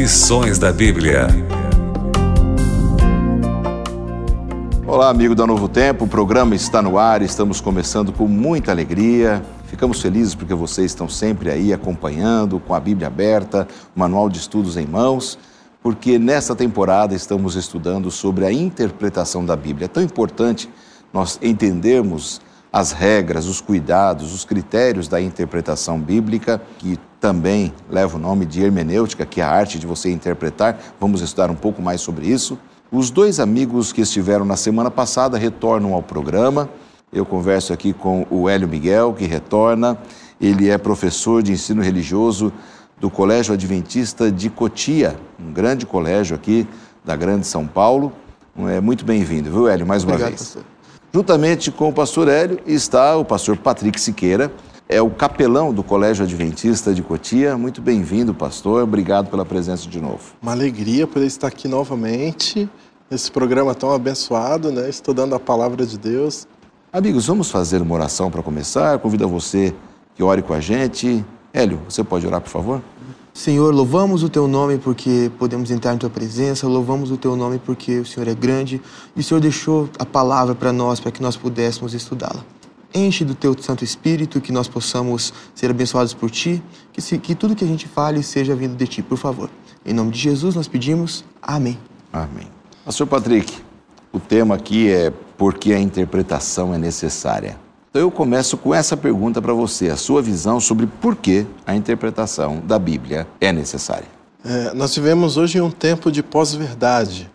Lições da Bíblia. Olá, amigo da Novo Tempo, o programa está no ar, estamos começando com muita alegria. Ficamos felizes porque vocês estão sempre aí acompanhando, com a Bíblia aberta, o manual de estudos em mãos, porque nessa temporada estamos estudando sobre a interpretação da Bíblia. É tão importante nós entendermos as regras, os cuidados, os critérios da interpretação bíblica, que também leva o nome de hermenêutica, que é a arte de você interpretar. Vamos estudar um pouco mais sobre isso. Os dois amigos que estiveram na semana passada retornam ao programa. Eu converso aqui com o Hélio Miguel, que retorna. Ele é professor de ensino religioso do Colégio Adventista de Cotia, um grande colégio aqui da Grande São Paulo. É muito bem-vindo, viu, Hélio, mais uma Obrigado, vez. pastor. Juntamente com o pastor Hélio está o pastor Patrick Siqueira, é o capelão do Colégio Adventista de Cotia. Muito bem-vindo, pastor. Obrigado pela presença de novo. Uma alegria poder estar aqui novamente nesse programa tão abençoado, né? Estudando a palavra de Deus. Amigos, vamos fazer uma oração para começar. Convido a você que ore com a gente. Hélio, você pode orar, por favor? Senhor, louvamos o teu nome porque podemos entrar em tua presença, louvamos o teu nome porque o Senhor é grande e o Senhor deixou a palavra para nós para que nós pudéssemos estudá-la. Enche do teu Santo Espírito, que nós possamos ser abençoados por ti, que, se, que tudo que a gente fale seja vindo de ti, por favor. Em nome de Jesus nós pedimos. Amém. Amém. Pastor Patrick, o tema aqui é por que a interpretação é necessária. Então eu começo com essa pergunta para você, a sua visão sobre por que a interpretação da Bíblia é necessária. É, nós vivemos hoje um tempo de pós-verdade.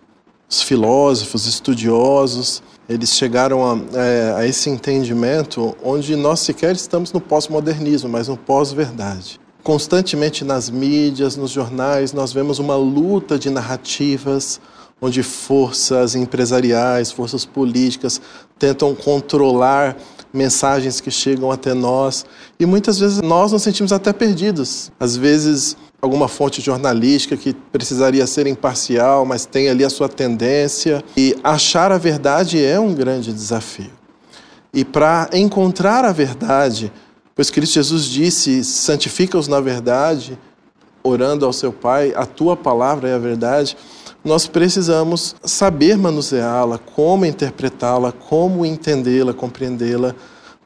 Os filósofos, estudiosos, eles chegaram a, é, a esse entendimento onde nós sequer estamos no pós-modernismo, mas no pós-verdade. Constantemente nas mídias, nos jornais, nós vemos uma luta de narrativas onde forças empresariais, forças políticas tentam controlar mensagens que chegam até nós e muitas vezes nós nos sentimos até perdidos. Às vezes alguma fonte jornalística que precisaria ser imparcial, mas tem ali a sua tendência e achar a verdade é um grande desafio. E para encontrar a verdade, pois Cristo Jesus disse: santifica-os na verdade, orando ao seu Pai, a tua palavra é a verdade nós precisamos saber manuseá-la, como interpretá-la, como entendê-la, compreendê-la,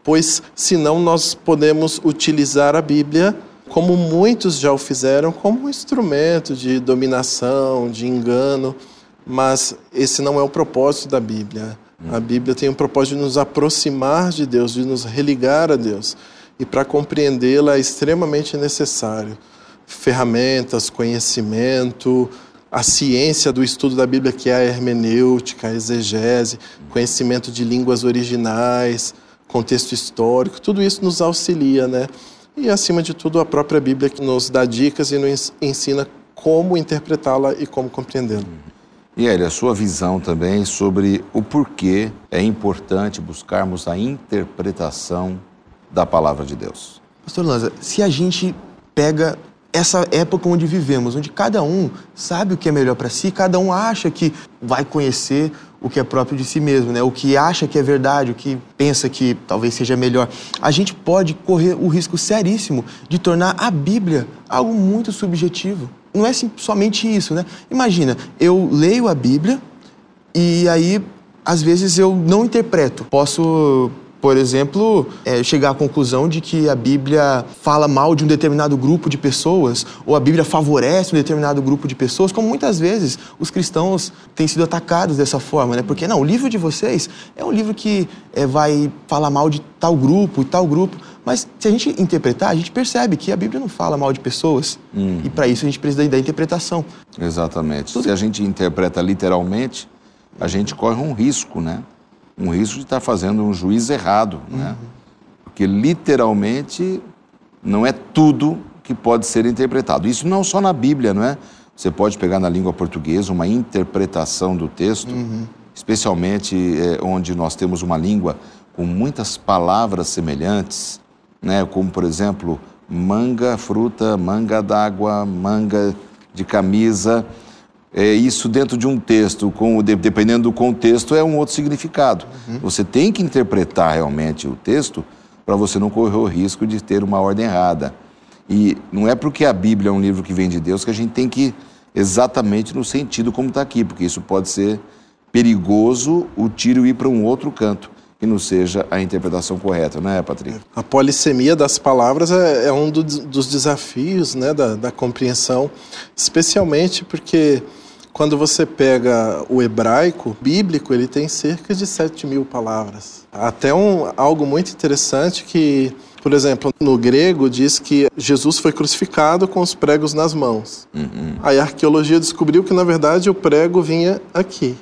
pois senão nós podemos utilizar a Bíblia como muitos já o fizeram, como um instrumento de dominação, de engano, mas esse não é o propósito da Bíblia. A Bíblia tem o propósito de nos aproximar de Deus, de nos religar a Deus. E para compreendê-la é extremamente necessário ferramentas, conhecimento, a ciência do estudo da Bíblia, que é a hermenêutica, a exegese, conhecimento de línguas originais, contexto histórico, tudo isso nos auxilia, né? E, acima de tudo, a própria Bíblia que nos dá dicas e nos ensina como interpretá-la e como compreendê-la. E Hélio, a sua visão também sobre o porquê é importante buscarmos a interpretação da palavra de Deus. Pastor Lanza, se a gente pega essa época onde vivemos, onde cada um sabe o que é melhor para si, cada um acha que vai conhecer o que é próprio de si mesmo, né? O que acha que é verdade, o que pensa que talvez seja melhor. A gente pode correr o risco seríssimo de tornar a Bíblia algo muito subjetivo. Não é somente isso, né? Imagina, eu leio a Bíblia e aí às vezes eu não interpreto. Posso por exemplo, é, chegar à conclusão de que a Bíblia fala mal de um determinado grupo de pessoas, ou a Bíblia favorece um determinado grupo de pessoas, como muitas vezes os cristãos têm sido atacados dessa forma, né? Porque, não, o livro de vocês é um livro que é, vai falar mal de tal grupo e tal grupo, mas se a gente interpretar, a gente percebe que a Bíblia não fala mal de pessoas, Uhum. e para isso a gente precisa da interpretação. Exatamente. Se a gente interpreta literalmente, a gente corre um risco, né? Um risco de estar fazendo um juízo errado, né? Porque literalmente não é tudo que pode ser interpretado. Isso não só na Bíblia, não é? Você pode pegar na língua portuguesa uma interpretação do texto, especialmente eh, onde nós temos uma língua com muitas palavras semelhantes, né? Como por exemplo, manga, fruta, manga d'água, manga de camisa. É, isso dentro de um texto, com, de- dependendo do contexto, é um outro significado. Você tem que interpretar realmente o texto para você não correr o risco de ter uma ordem errada. E não é porque a Bíblia é um livro que vem de Deus que a gente tem que exatamente no sentido como está aqui, porque isso pode ser perigoso o tiro ir para um outro canto que não seja a interpretação correta, não é, Patrick? A polissemia das palavras é, é um do, dos desafios né, da, da compreensão, especialmente porque quando você pega o hebraico bíblico, ele tem cerca de 7 mil palavras. Até um, algo muito interessante que, por exemplo, no grego diz que Jesus foi crucificado com os pregos nas mãos. Uhum. Aí a arqueologia descobriu que, na verdade, o prego vinha aqui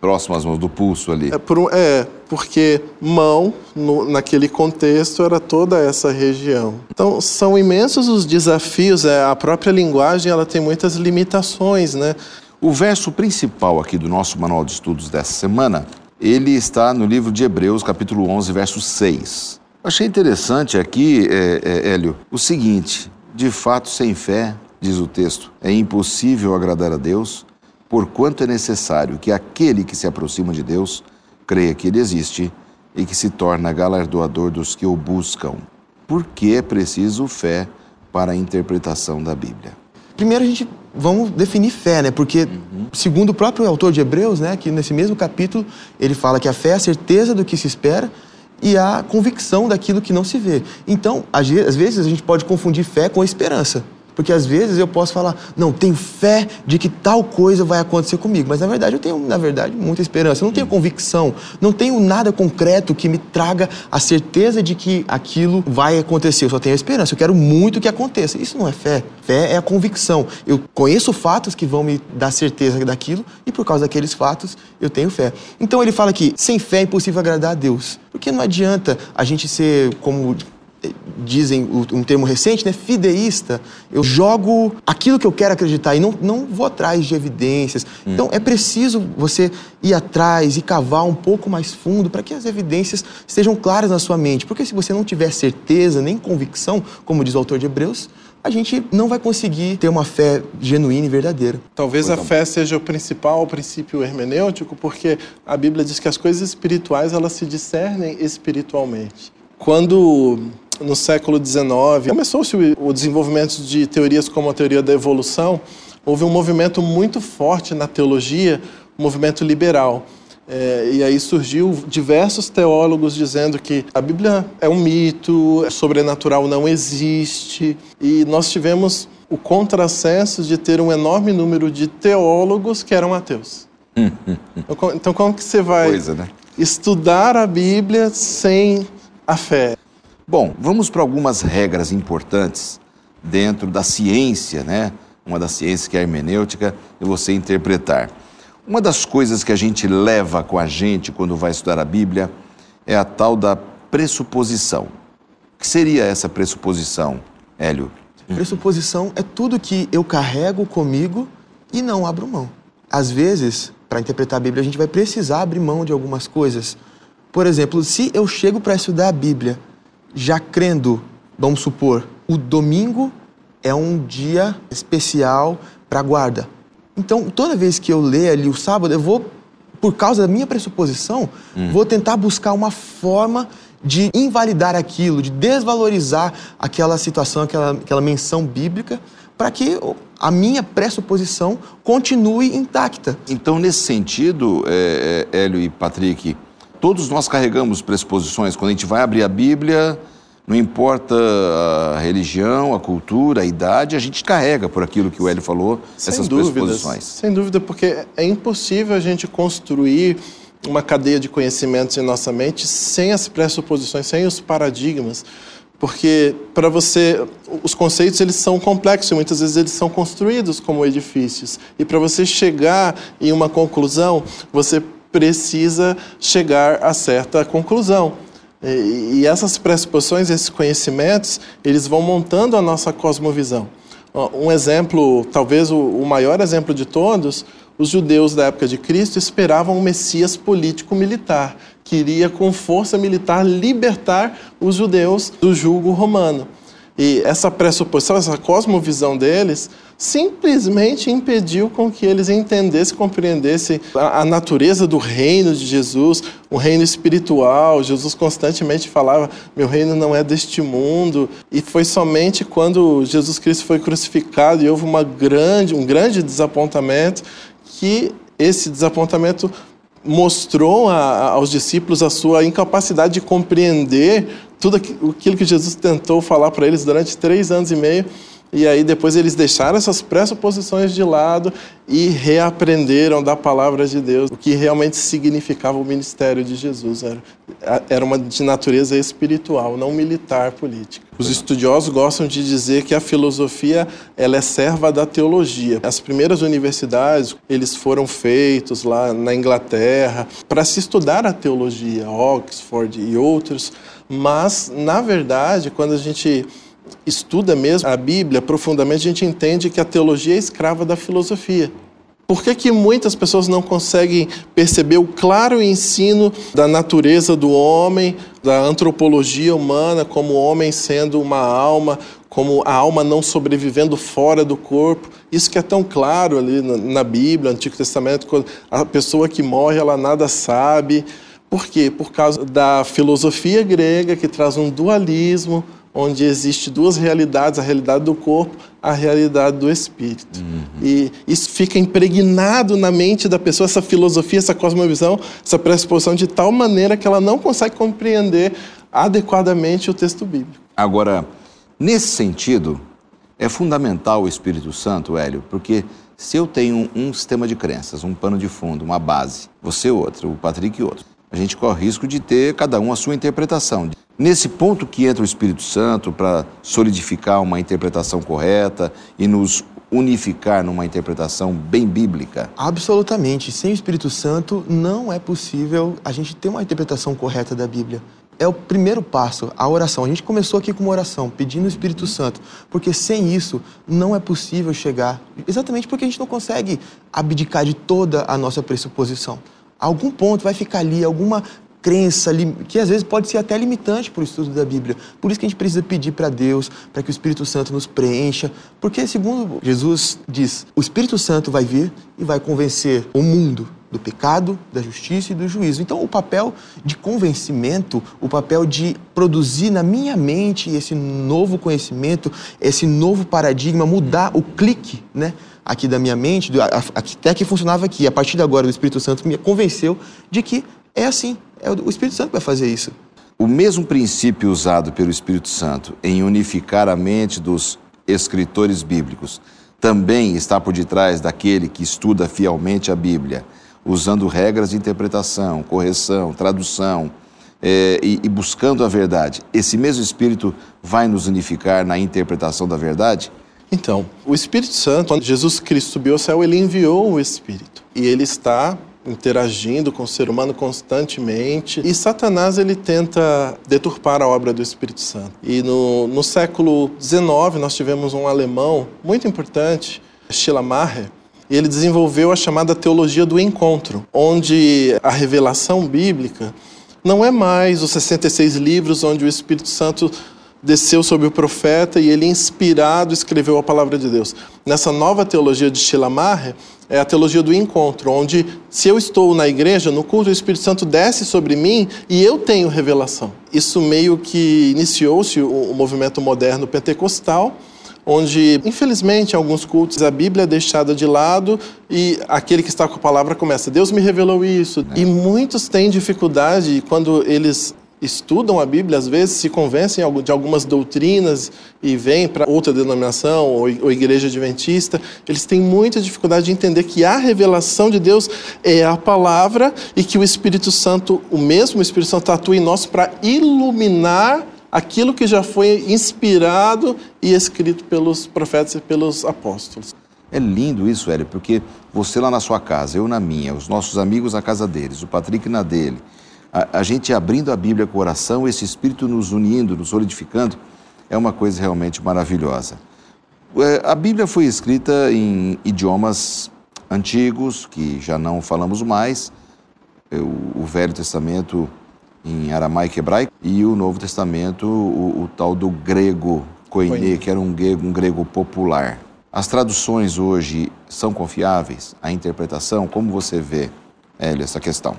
próximo às mãos do pulso ali. É, por, é porque mão, no, naquele contexto, era toda essa região. Então, são imensos os desafios, é, a própria linguagem ela tem muitas limitações, né? O verso principal aqui do nosso manual de estudos dessa semana, ele está no livro de Hebreus, capítulo 11, verso 6. Achei interessante aqui, é, é, Hélio, o seguinte: de fato, sem fé, diz o texto, é impossível agradar a Deus, porquanto é necessário que aquele que se aproxima de Deus creia que ele existe e que se torna galardoador dos que o buscam. Por que é preciso fé para a interpretação da Bíblia? Primeiro a gente vamos definir fé, né? Porque uhum. segundo o próprio autor de Hebreus, né, que nesse mesmo capítulo ele fala que a fé é a certeza do que se espera e a convicção daquilo que não se vê. Então, às vezes a gente pode confundir fé com esperança. Porque às vezes eu posso falar, não, tenho fé de que tal coisa vai acontecer comigo. Mas na verdade eu tenho, na verdade, muita esperança. Eu não tenho convicção, não tenho nada concreto que me traga a certeza de que aquilo vai acontecer. Eu só tenho a esperança. Eu quero muito que aconteça. Isso não é fé. Fé é a convicção. Eu conheço fatos que vão me dar certeza daquilo e por causa daqueles fatos eu tenho fé. Então ele fala que sem fé é impossível agradar a Deus. Porque não adianta a gente ser como dizem um termo recente, né, fideísta. Eu jogo aquilo que eu quero acreditar e não, não vou atrás de evidências. Hum. Então é preciso você ir atrás e cavar um pouco mais fundo para que as evidências estejam claras na sua mente. Porque se você não tiver certeza nem convicção, como diz o autor de Hebreus, a gente não vai conseguir ter uma fé genuína e verdadeira. Talvez a fé seja o principal princípio hermenêutico, porque a Bíblia diz que as coisas espirituais elas se discernem espiritualmente. Quando no século XIX, começou-se o desenvolvimento de teorias como a teoria da evolução, houve um movimento muito forte na teologia, um movimento liberal. É, e aí surgiu diversos teólogos dizendo que a Bíblia é um mito, sobrenatural não existe. E nós tivemos o contrassenso de ter um enorme número de teólogos que eram ateus. Então, então como que você vai Coisa, né? estudar a Bíblia sem a fé? Bom, vamos para algumas regras importantes dentro da ciência, né? Uma das ciências que é a hermenêutica, e você interpretar. Uma das coisas que a gente leva com a gente quando vai estudar a Bíblia é a tal da pressuposição. O que seria essa pressuposição, Hélio? Pressuposição é tudo que eu carrego comigo e não abro mão. Às vezes, para interpretar a Bíblia, a gente vai precisar abrir mão de algumas coisas. Por exemplo, se eu chego para estudar a Bíblia já crendo, vamos supor, o domingo é um dia especial para a guarda. Então, toda vez que eu ler ali o sábado, eu vou, por causa da minha pressuposição, hum. vou tentar buscar uma forma de invalidar aquilo, de desvalorizar aquela situação, aquela, aquela menção bíblica, para que a minha pressuposição continue intacta. Então, nesse sentido, é, é, Hélio e Patrick, Todos nós carregamos pressuposições. Quando a gente vai abrir a Bíblia, não importa a religião, a cultura, a idade, a gente carrega por aquilo que o Hélio falou, sem essas dúvidas, pressuposições. Sem dúvida, porque é impossível a gente construir uma cadeia de conhecimentos em nossa mente sem as pressuposições, sem os paradigmas. Porque para você, os conceitos eles são complexos, muitas vezes eles são construídos como edifícios. E para você chegar em uma conclusão, você precisa chegar a certa conclusão. E, essas pressuposições, esses conhecimentos, eles vão montando a nossa cosmovisão. Um exemplo, talvez o maior exemplo de todos, os judeus da época de Cristo esperavam um Messias político-militar, que iria com força militar libertar os judeus do jugo romano. E essa pressuposição, essa cosmovisão deles, simplesmente impediu com que eles entendessem, compreendessem a, a, natureza do reino de Jesus, um reino espiritual. Jesus constantemente falava: "Meu reino não é deste mundo". E foi somente quando Jesus Cristo foi crucificado e houve uma grande, um grande desapontamento que esse desapontamento mostrou a, aos discípulos a sua incapacidade de compreender tudo aquilo que Jesus tentou falar para eles durante três anos e meio e aí depois eles deixaram essas pressuposições de lado e reaprenderam da palavra de Deus, o que realmente significava o ministério de Jesus. Era, era uma de natureza espiritual, não militar, política. Os estudiosos gostam de dizer que a filosofia ela é serva da teologia. As primeiras universidades, eles foram feitos lá na Inglaterra para se estudar a teologia, Oxford e outros, mas na verdade, quando a gente estuda mesmo a Bíblia profundamente, a gente entende que a teologia é escrava da filosofia. Por que, que muitas pessoas não conseguem perceber o claro ensino da natureza do homem, da antropologia humana, como o homem sendo uma alma, como a alma não sobrevivendo fora do corpo? Isso que é tão claro ali na Bíblia, no Antigo Testamento, quando a pessoa que morre, ela nada sabe. Por quê? Por causa da filosofia grega, que traz um dualismo, onde existe duas realidades, a realidade do corpo, a realidade do espírito. Uhum. E isso fica impregnado na mente da pessoa, essa filosofia, essa cosmovisão, essa pressuposição, de tal maneira que ela não consegue compreender adequadamente o texto bíblico. Agora, nesse sentido, é fundamental o Espírito Santo, Hélio, porque se eu tenho um sistema de crenças, um pano de fundo, uma base, você outro, o Patrick outro, a gente corre risco de ter cada um a sua interpretação. Nesse ponto que entra o Espírito Santo para solidificar uma interpretação correta e nos unificar numa interpretação bem bíblica? Absolutamente. Sem o Espírito Santo não é possível a gente ter uma interpretação correta da Bíblia. É o primeiro passo, a oração. A gente começou aqui com uma oração, pedindo o Espírito Santo, porque sem isso não é possível chegar, exatamente porque a gente não consegue abdicar de toda a nossa pressuposição algum ponto vai ficar ali, alguma crença que às vezes pode ser até limitante para o estudo da Bíblia. Por isso que a gente precisa pedir para Deus, para que o Espírito Santo nos preencha, porque segundo Jesus diz, o Espírito Santo vai vir e vai convencer o mundo do pecado, da justiça e do juízo. Então, o papel de convencimento, o papel de produzir na minha mente esse novo conhecimento, esse novo paradigma, mudar o clique, né? Aqui da minha mente, até que funcionava aqui. A partir de agora, o Espírito Santo me convenceu de que é assim. É o Espírito Santo vai fazer isso. O mesmo princípio usado pelo Espírito Santo em unificar a mente dos escritores bíblicos também está por detrás daquele que estuda fielmente a Bíblia, usando regras de interpretação, correção, tradução é, e, e buscando a verdade. Esse mesmo Espírito vai nos unificar na interpretação da verdade? Então, o Espírito Santo, quando Jesus Cristo subiu ao céu, ele enviou o Espírito. E ele está interagindo com o ser humano constantemente. E Satanás ele tenta deturpar a obra do Espírito Santo. E no, no século XIX nós tivemos um alemão muito importante, Schleiermacher, e ele desenvolveu a chamada teologia do encontro, onde a revelação bíblica não é mais os 66 livros onde o Espírito Santo desceu sobre o profeta e ele, inspirado, escreveu a palavra de Deus. Nessa nova teologia de Schleiermacher, é a teologia do encontro, onde se eu estou na igreja, no culto, o Espírito Santo desce sobre mim e eu tenho revelação. Isso meio que iniciou-se o movimento moderno pentecostal, onde, infelizmente, em alguns cultos a Bíblia é deixada de lado e aquele que está com a palavra começa: Deus me revelou isso. É. E muitos têm dificuldade quando eles estudam a Bíblia, às vezes se convencem de algumas doutrinas e vêm para outra denominação ou igreja adventista, eles têm muita dificuldade de entender que a revelação de Deus é a palavra e que o Espírito Santo, o mesmo Espírito Santo, atua em nós para iluminar aquilo que já foi inspirado e escrito pelos profetas e pelos apóstolos. É lindo isso, Hélio, porque você lá na sua casa, eu na minha, os nossos amigos na casa deles, o Patrick na dele, a, a gente abrindo a Bíblia com oração, esse Espírito nos unindo, nos solidificando, é uma coisa realmente maravilhosa. É, a Bíblia foi escrita em idiomas antigos, que já não falamos mais, é, o, Velho Testamento em aramaico e hebraico, e o Novo Testamento, o, o tal do grego, koiné, que era um grego, um grego popular. As traduções hoje são confiáveis? A interpretação? Como você vê, Hélio, essa questão?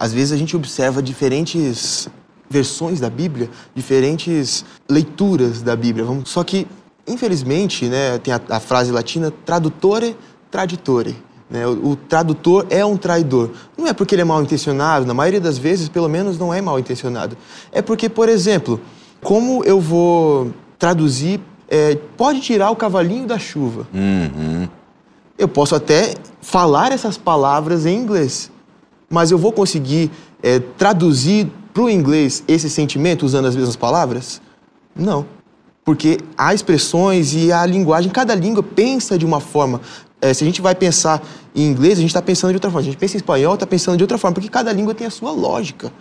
Às vezes a gente observa diferentes versões da Bíblia, diferentes leituras da Bíblia. Só que, infelizmente, né, tem a, a frase latina tradutore traditore. Né? O, o, tradutor é um traidor. Não é porque ele é mal intencionado, na maioria das vezes, pelo menos, não é mal intencionado. É porque, por exemplo, como eu vou traduzir, é, pode tirar o cavalinho da chuva. Uhum. Eu posso até falar essas palavras em inglês, mas eu vou conseguir é, traduzir para o inglês esse sentimento usando as mesmas palavras? Não. Porque há expressões e a linguagem, cada língua pensa de uma forma. É, se a gente vai pensar em inglês, a gente está pensando de outra forma. A gente pensa em espanhol, está pensando de outra forma, porque cada língua tem a sua lógica.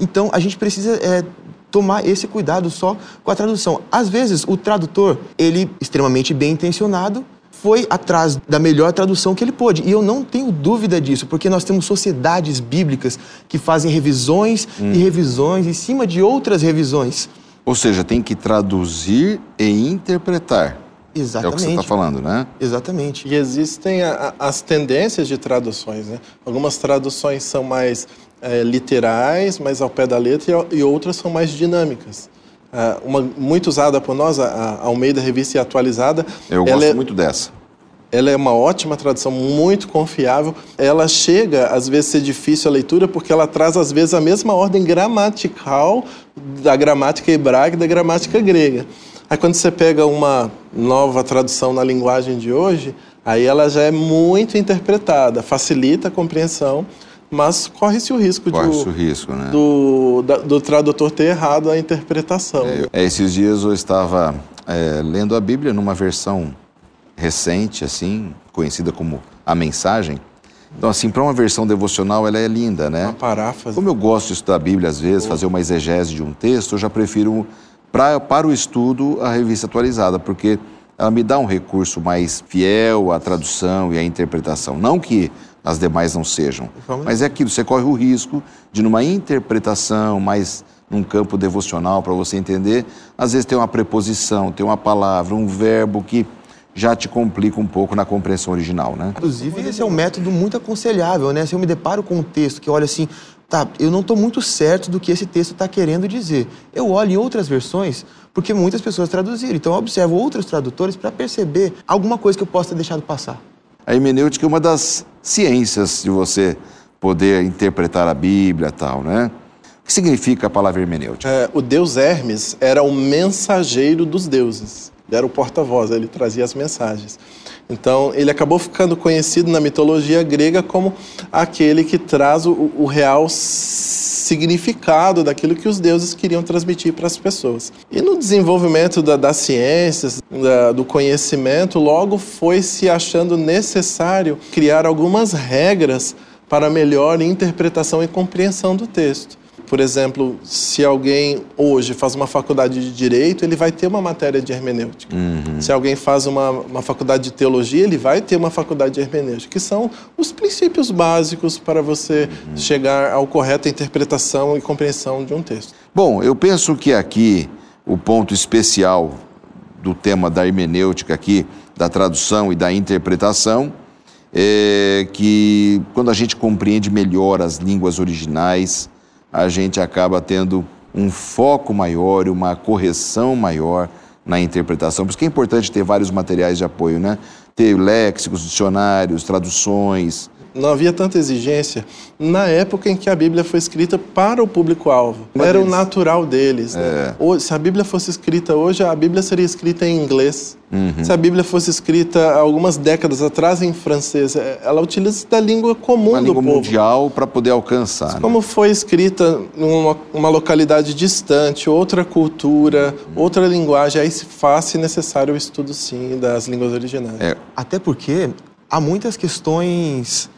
Então, a gente precisa é, tomar esse cuidado só com a tradução. Às vezes, o tradutor, ele extremamente bem intencionado, foi atrás da melhor tradução que ele pôde. E eu não tenho dúvida disso, porque nós temos sociedades bíblicas que fazem revisões hum. e revisões em cima de outras revisões. Ou seja, tem que traduzir e interpretar. Exatamente. É o que você está falando, né? Exatamente. E existem a, as tendências de traduções, né? Algumas traduções são mais é, literais, mais ao pé da letra, e, e outras são mais dinâmicas. Uh, uma muito usada por nós, a, a Almeida Revista e Atualizada. Eu gosto é, muito dessa. Ela é uma ótima tradução, muito confiável. Ela chega, às vezes, a ser difícil a leitura, porque ela traz, às vezes, a mesma ordem gramatical da gramática hebraica e da gramática grega. Aí, quando você pega uma nova tradução na linguagem de hoje, aí ela já é muito interpretada, facilita a compreensão, mas corre-se o risco, corre de, o risco né? do, da, do tradutor ter errado a interpretação. É, esses dias eu estava é, lendo a Bíblia numa versão recente, assim, conhecida como a mensagem. Então, assim, para uma versão devocional, ela é linda, né? Uma paráfrase. Como eu gosto de estudar a Bíblia, às vezes, fazer uma exegese de um texto, eu já prefiro, pra, para o estudo, a revista atualizada, porque ela me dá um recurso mais fiel à tradução e à interpretação. Não que as demais não sejam. Mas é aquilo, você corre o risco de, numa interpretação mais num campo devocional para você entender, às vezes tem uma preposição, tem uma palavra, um verbo que já te complica um pouco na compreensão original, né? Inclusive, esse é um método muito aconselhável, né? Se eu me deparo com um texto que olha assim, tá, eu não estou muito certo do que esse texto está querendo dizer. Eu olho em outras versões, porque muitas pessoas traduziram. Então, eu observo outros tradutores para perceber alguma coisa que eu possa ter deixado passar. A hermenêutica é uma das ciências de você poder interpretar a Bíblia tal, né? O que significa a palavra hermenêutica? É, o deus Hermes era o mensageiro dos deuses. Ele era o porta-voz, ele trazia as mensagens. Então, ele acabou ficando conhecido na mitologia grega como aquele que traz o, o real significado daquilo que os deuses queriam transmitir para as pessoas. E no desenvolvimento da, das ciências, da, do conhecimento, logo foi se achando necessário criar algumas regras para melhor interpretação e compreensão do texto. Por exemplo, se alguém hoje faz uma faculdade de direito, ele vai ter uma matéria de hermenêutica. Uhum. Se alguém faz uma, uma faculdade de teologia, ele vai ter uma faculdade de hermenêutica, que são os princípios básicos para você uhum. chegar ao correta interpretação e compreensão de um texto. Bom, eu penso que aqui o ponto especial do tema da hermenêutica aqui, da tradução e da interpretação, é que quando a gente compreende melhor as línguas originais, a gente acaba tendo um foco maior e uma correção maior na interpretação. Por isso que é importante ter vários materiais de apoio, né? Ter léxicos, dicionários, traduções, não havia tanta exigência na época em que a Bíblia foi escrita para o público-alvo. Era o natural deles. Né? É. Se a Bíblia fosse escrita hoje, a Bíblia seria escrita em inglês. Uhum. Se a Bíblia fosse escrita algumas décadas atrás em francês, é, ela utiliza da língua comum Uma do língua povo. mundial para poder alcançar. Né? Como foi escrita numa uma localidade distante, outra cultura, uhum. outra linguagem, aí se faz necessário o estudo, sim, das línguas originais. É. Até porque há muitas questões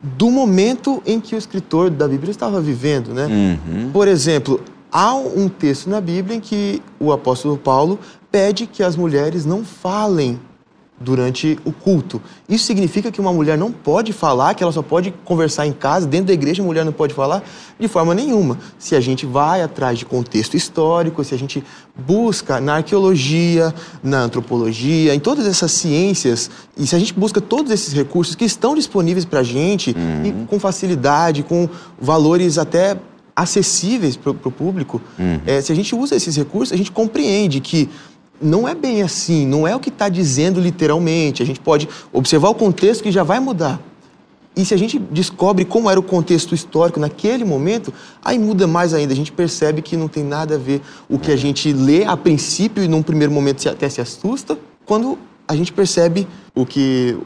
do momento em que o escritor da Bíblia estava vivendo, né? Uhum. Por exemplo, há um texto na Bíblia em que o apóstolo Paulo pede que as mulheres não falem durante o culto. Isso significa que uma mulher não pode falar, que ela só pode conversar em casa, dentro da igreja a mulher não pode falar de forma nenhuma. Se a gente vai atrás de contexto histórico, se a gente busca na arqueologia, na antropologia, em todas essas ciências, e se a gente busca todos esses recursos que estão disponíveis para a gente uhum. e com facilidade, com valores até acessíveis para o público, uhum. é, se a gente usa esses recursos, a gente compreende que não é bem assim, não é o que está dizendo literalmente. A gente pode observar o contexto que já vai mudar. E se a gente descobre como era o contexto histórico naquele momento, aí muda mais ainda. A gente percebe que não tem nada a ver o que a gente lê a princípio e num primeiro momento até se assusta, quando a gente percebe o que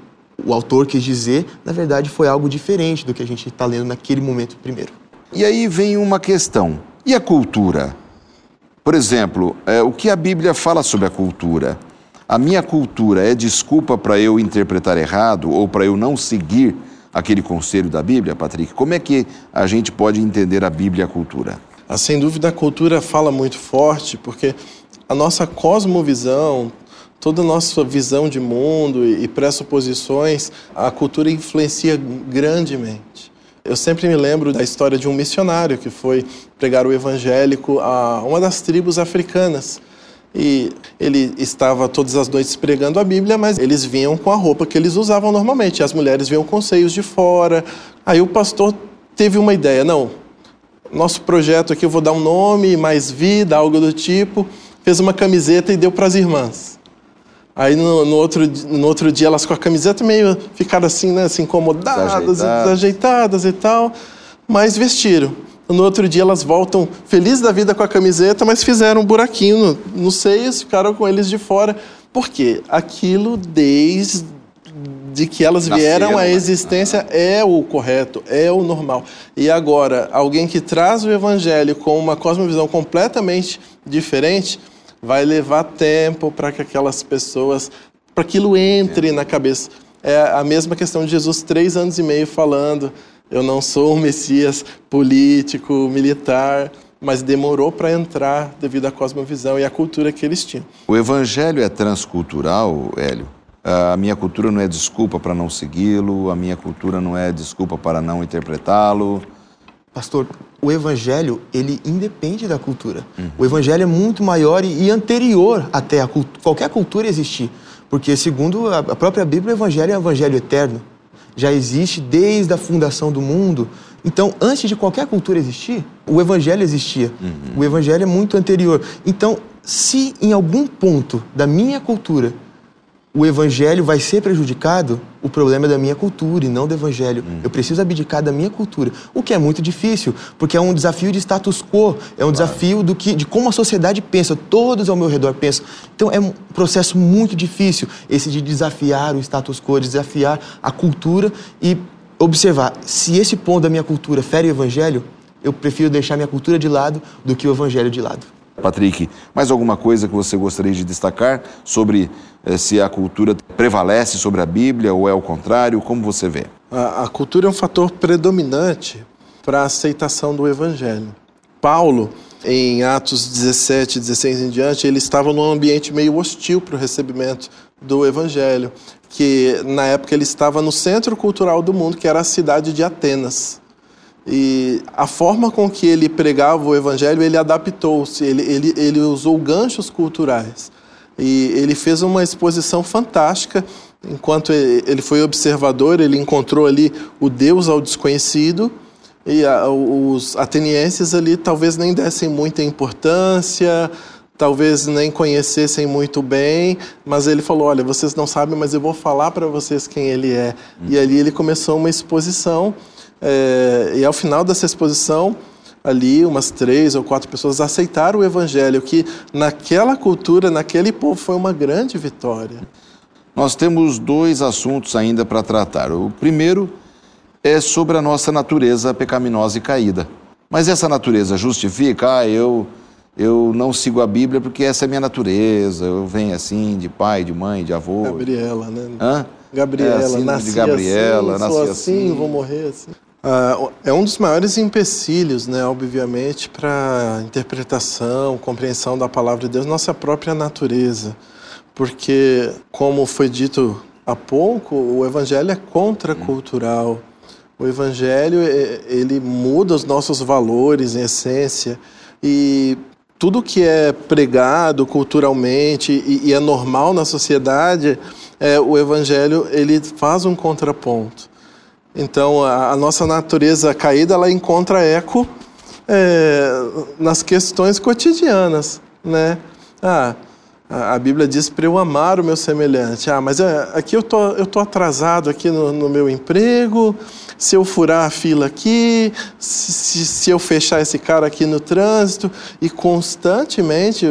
o autor quis dizer, na verdade foi algo diferente do que a gente está lendo naquele momento primeiro. E aí vem uma questão: e a cultura? Por exemplo, é, o que a Bíblia fala sobre a cultura? A minha cultura é desculpa para eu interpretar errado ou para eu não seguir aquele conselho da Bíblia, Patrick? Como é que a gente pode entender a Bíblia e a cultura? Ah, sem dúvida, a cultura fala muito forte, porque a nossa cosmovisão, toda a nossa visão de mundo e pressuposições, a cultura influencia grandemente. Eu sempre me lembro da história de um missionário que foi pregar o evangélico a uma das tribos africanas. E ele estava todas as noites pregando a Bíblia, mas eles vinham com a roupa que eles usavam normalmente. As mulheres vinham com seios de fora. Aí o pastor teve uma ideia: não, nosso projeto aqui eu vou dar um nome, mais vida, algo do tipo. Fez uma camiseta e deu para as irmãs. Aí no, no, outro, no outro dia elas com a camiseta meio ficaram assim, né, assim, incomodadas, desajeitadas. desajeitadas e tal, mas vestiram. No outro dia elas voltam felizes da vida com a camiseta, mas fizeram um buraquinho nos no seios, ficaram com eles de fora. Por quê? Aquilo desde de que elas vieram à existência é o correto, é o normal. E agora, alguém que traz o evangelho com uma cosmovisão completamente diferente, vai levar tempo para que aquelas pessoas, para aquilo entre é. na cabeça. É a mesma questão de Jesus, três anos e meio falando, eu não sou um Messias político, militar, mas demorou para entrar devido à cosmovisão e à cultura que eles tinham. O evangelho é transcultural, Hélio? A minha cultura não é desculpa para não segui-lo, a minha cultura não é desculpa para não interpretá-lo. Pastor, o evangelho, ele independe da cultura. Uhum. O evangelho é muito maior e, anterior até a cult qualquer cultura existir. Porque, segundo a própria Bíblia, o evangelho é um evangelho eterno. Já existe desde a fundação do mundo. Então, antes de qualquer cultura existir, o evangelho existia. Uhum. O evangelho é muito anterior. Então, se em algum ponto da minha cultura o evangelho vai ser prejudicado, o problema é da minha cultura e não do evangelho. Hum. Eu preciso abdicar da minha cultura, o que é muito difícil, porque é um desafio de status quo, é um claro. desafio do que, de como a sociedade pensa, todos ao meu redor pensam. Então é um processo muito difícil esse de desafiar o status quo, desafiar a cultura e observar se esse ponto da minha cultura fere o evangelho, eu prefiro deixar minha cultura de lado do que o evangelho de lado. Patrick, mais alguma coisa que você gostaria de destacar sobre eh, se a cultura prevalece sobre a Bíblia ou é o contrário? Como você vê? A, a cultura é um fator predominante para a aceitação do Evangelho. Paulo, em Atos 17, 16 em diante, ele estava num ambiente meio hostil para o recebimento do Evangelho, que na época ele estava no centro cultural do mundo, que era a cidade de Atenas. E a forma com que ele pregava o evangelho, ele adaptou-se, ele, ele, ele usou ganchos culturais. E ele fez uma exposição fantástica. Enquanto ele foi observador, ele encontrou ali o Deus ao desconhecido. E a, os atenienses ali talvez nem dessem muita importância, talvez nem conhecessem muito bem, mas ele falou: Olha, vocês não sabem, mas eu vou falar para vocês quem ele é. Hum. E ali ele começou uma exposição é, e ao final dessa exposição, ali umas três ou quatro pessoas aceitaram o evangelho, que naquela cultura, naquele povo, foi uma grande vitória. Nós temos dois assuntos ainda para tratar. O primeiro é sobre a nossa natureza pecaminosa e caída. Mas essa natureza justifica, ah, eu, eu não sigo a Bíblia porque essa é a minha natureza, eu venho assim, de pai, de mãe, de avô. Gabriela, né? Hã? Gabriela, é assim, nasci de Gabriela, assim, nasci sou assim, assim, vou morrer assim. Uh, é um dos maiores empecilhos, né, obviamente, para interpretação, compreensão da palavra de Deus, nossa própria natureza. porque, como foi dito há pouco, o evangelho é contracultural. O evangelho, ele muda os nossos valores, em essência, e tudo que é pregado culturalmente e, e é normal na sociedade, é, o evangelho ele faz um contraponto. Então, a, nossa natureza caída, ela encontra eco é, nas questões cotidianas, né? Ah, a Bíblia diz para eu amar o meu semelhante. Ah, mas é, aqui eu tô, eu tô atrasado aqui no, no meu emprego. Se eu furar a fila aqui, se, se, eu fechar esse cara aqui no trânsito e constantemente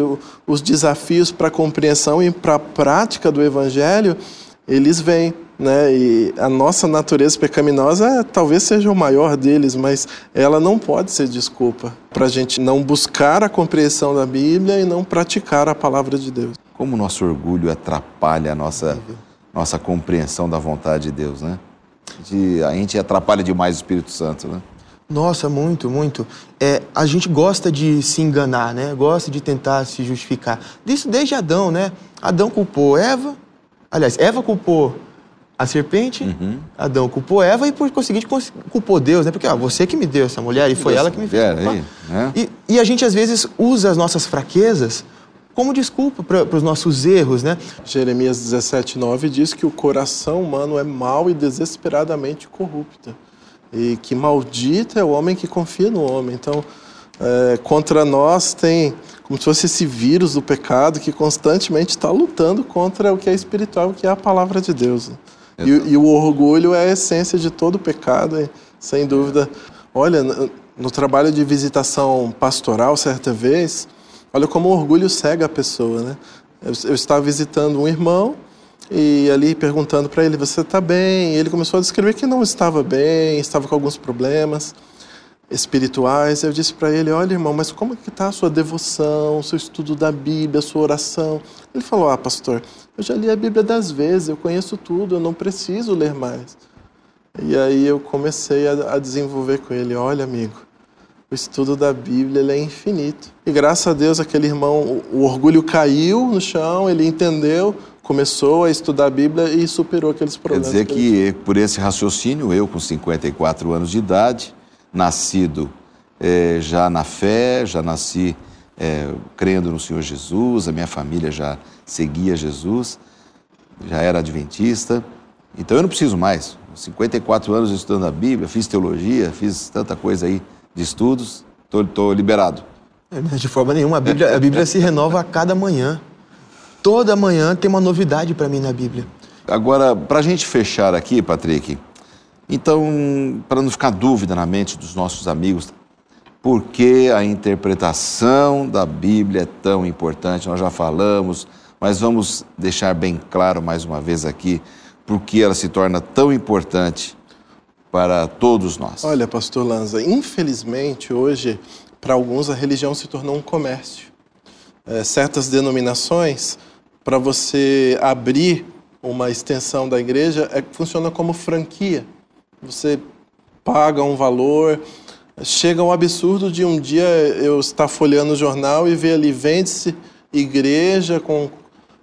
os desafios para compreensão e para a prática do Evangelho, eles vêm né? E a nossa natureza pecaminosa é, talvez seja o maior deles, mas ela não pode ser desculpa para a gente não buscar a compreensão da Bíblia e não praticar a palavra de Deus. Como o nosso orgulho atrapalha a nossa, nossa compreensão da vontade de Deus, né? De, a gente atrapalha demais o Espírito Santo, né? Nossa, muito, muito. É, a gente gosta de se enganar, né? Gosta de tentar se justificar. Isso desde Adão, né? Adão culpou Eva. Aliás, Eva culpou a serpente, uhum. Adão culpou Eva e, por conseguinte, culpou Deus, né? Porque ah, você que me deu essa mulher e foi ela que me fez culpar. Aí, né? e, e a gente, às vezes, usa as nossas fraquezas como desculpa para os nossos erros, né? Jeremias 17, 9 diz que o coração humano é mau e desesperadamente corrupto. E que maldito é o homem que confia no homem. Então, é, contra nós tem como se fosse esse vírus do pecado que constantemente está lutando contra o que é espiritual, o que é a palavra de Deus. E, e, o orgulho é a essência de todo pecado, sem dúvida. Olha, no, no trabalho de visitação pastoral, certa vez, olha como o orgulho cega a pessoa, né? Eu, eu estava visitando um irmão e ali perguntando para ele: Você está bem? E ele começou a descrever que não estava bem, estava com alguns problemas espirituais. Eu disse para ele: Olha, irmão, mas como que está a sua devoção, o seu estudo da Bíblia, a sua oração? Ele falou: Ah, pastor, eu já li a Bíblia das vezes, eu conheço tudo, eu não preciso ler mais. E aí eu comecei a, a desenvolver com ele: Olha, amigo, o estudo da Bíblia é infinito. E graças a Deus, aquele irmão, o, o orgulho caiu no chão, ele entendeu, começou a estudar a Bíblia e superou aqueles problemas. Quer dizer que, por esse raciocínio, eu, com 54 anos de idade, nascido é, já na fé, já nasci é, crendo no Senhor Jesus, a minha família já seguia Jesus, já era adventista. Então eu não preciso mais. 54 anos estudando a Bíblia, fiz teologia, fiz tanta coisa aí de estudos, estou liberado. É, de forma nenhuma, a Bíblia, a Bíblia se renova a cada manhã. Toda manhã tem uma novidade para mim na Bíblia. Agora, para a gente fechar aqui, Patrick, então, para não ficar dúvida na mente dos nossos amigos, por que a interpretação da Bíblia é tão importante? Nós já falamos, mas vamos deixar bem claro mais uma vez aqui por que ela se torna tão importante para todos nós. Olha, pastor Lanza, infelizmente hoje, para alguns, a religião se tornou um comércio. É, certas denominações, para você abrir uma extensão da igreja, é, funciona como franquia você paga um valor. Chega um absurdo de um dia eu estar folheando o jornal e ver ali vende-se igreja com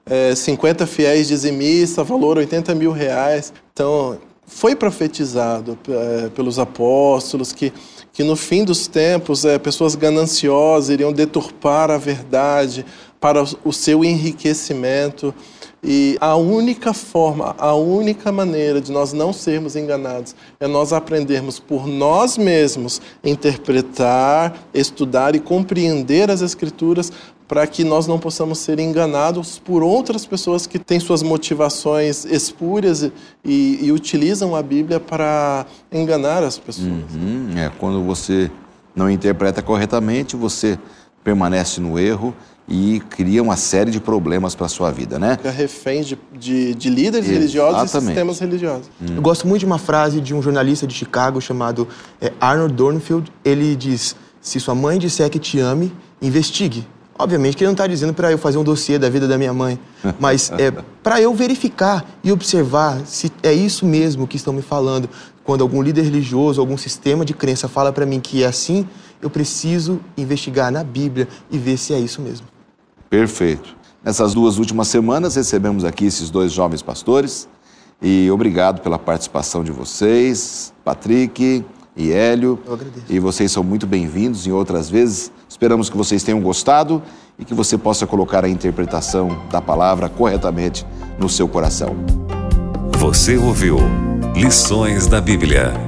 é, 50 fiéis dizimistas, valor 80 mil reais. Então, foi profetizado é, pelos apóstolos que, que no fim dos tempos é, pessoas gananciosas iriam deturpar a verdade para o seu enriquecimento. E a única forma, a única maneira de nós não sermos enganados é nós aprendermos por nós mesmos interpretar, estudar e compreender as Escrituras para que nós não possamos ser enganados por outras pessoas que têm suas motivações espúrias e, e utilizam a Bíblia para enganar as pessoas. Uhum. É, quando você não interpreta corretamente, você permanece no erro e cria uma série de problemas para a sua vida, né? Fica refém de, de, de líderes Exatamente. religiosos e sistemas religiosos. Hum. Eu gosto muito de uma frase de um jornalista de Chicago chamado é, Arnold Dornfield. Ele diz, se sua mãe disser que te ame, investigue. Obviamente que ele não está dizendo para eu fazer um dossiê da vida da minha mãe, mas é para eu verificar e observar se é isso mesmo que estão me falando. Quando algum líder religioso, algum sistema de crença fala para mim que é assim, eu preciso investigar na Bíblia e ver se é isso mesmo. Perfeito. Nessas duas últimas semanas recebemos aqui esses dois jovens pastores e obrigado pela participação de vocês, Patrick e Hélio. Eu agradeço. E vocês são muito bem-vindos em outras vezes. Esperamos que vocês tenham gostado e que você possa colocar a interpretação da palavra corretamente no seu coração. Você ouviu Lições da Bíblia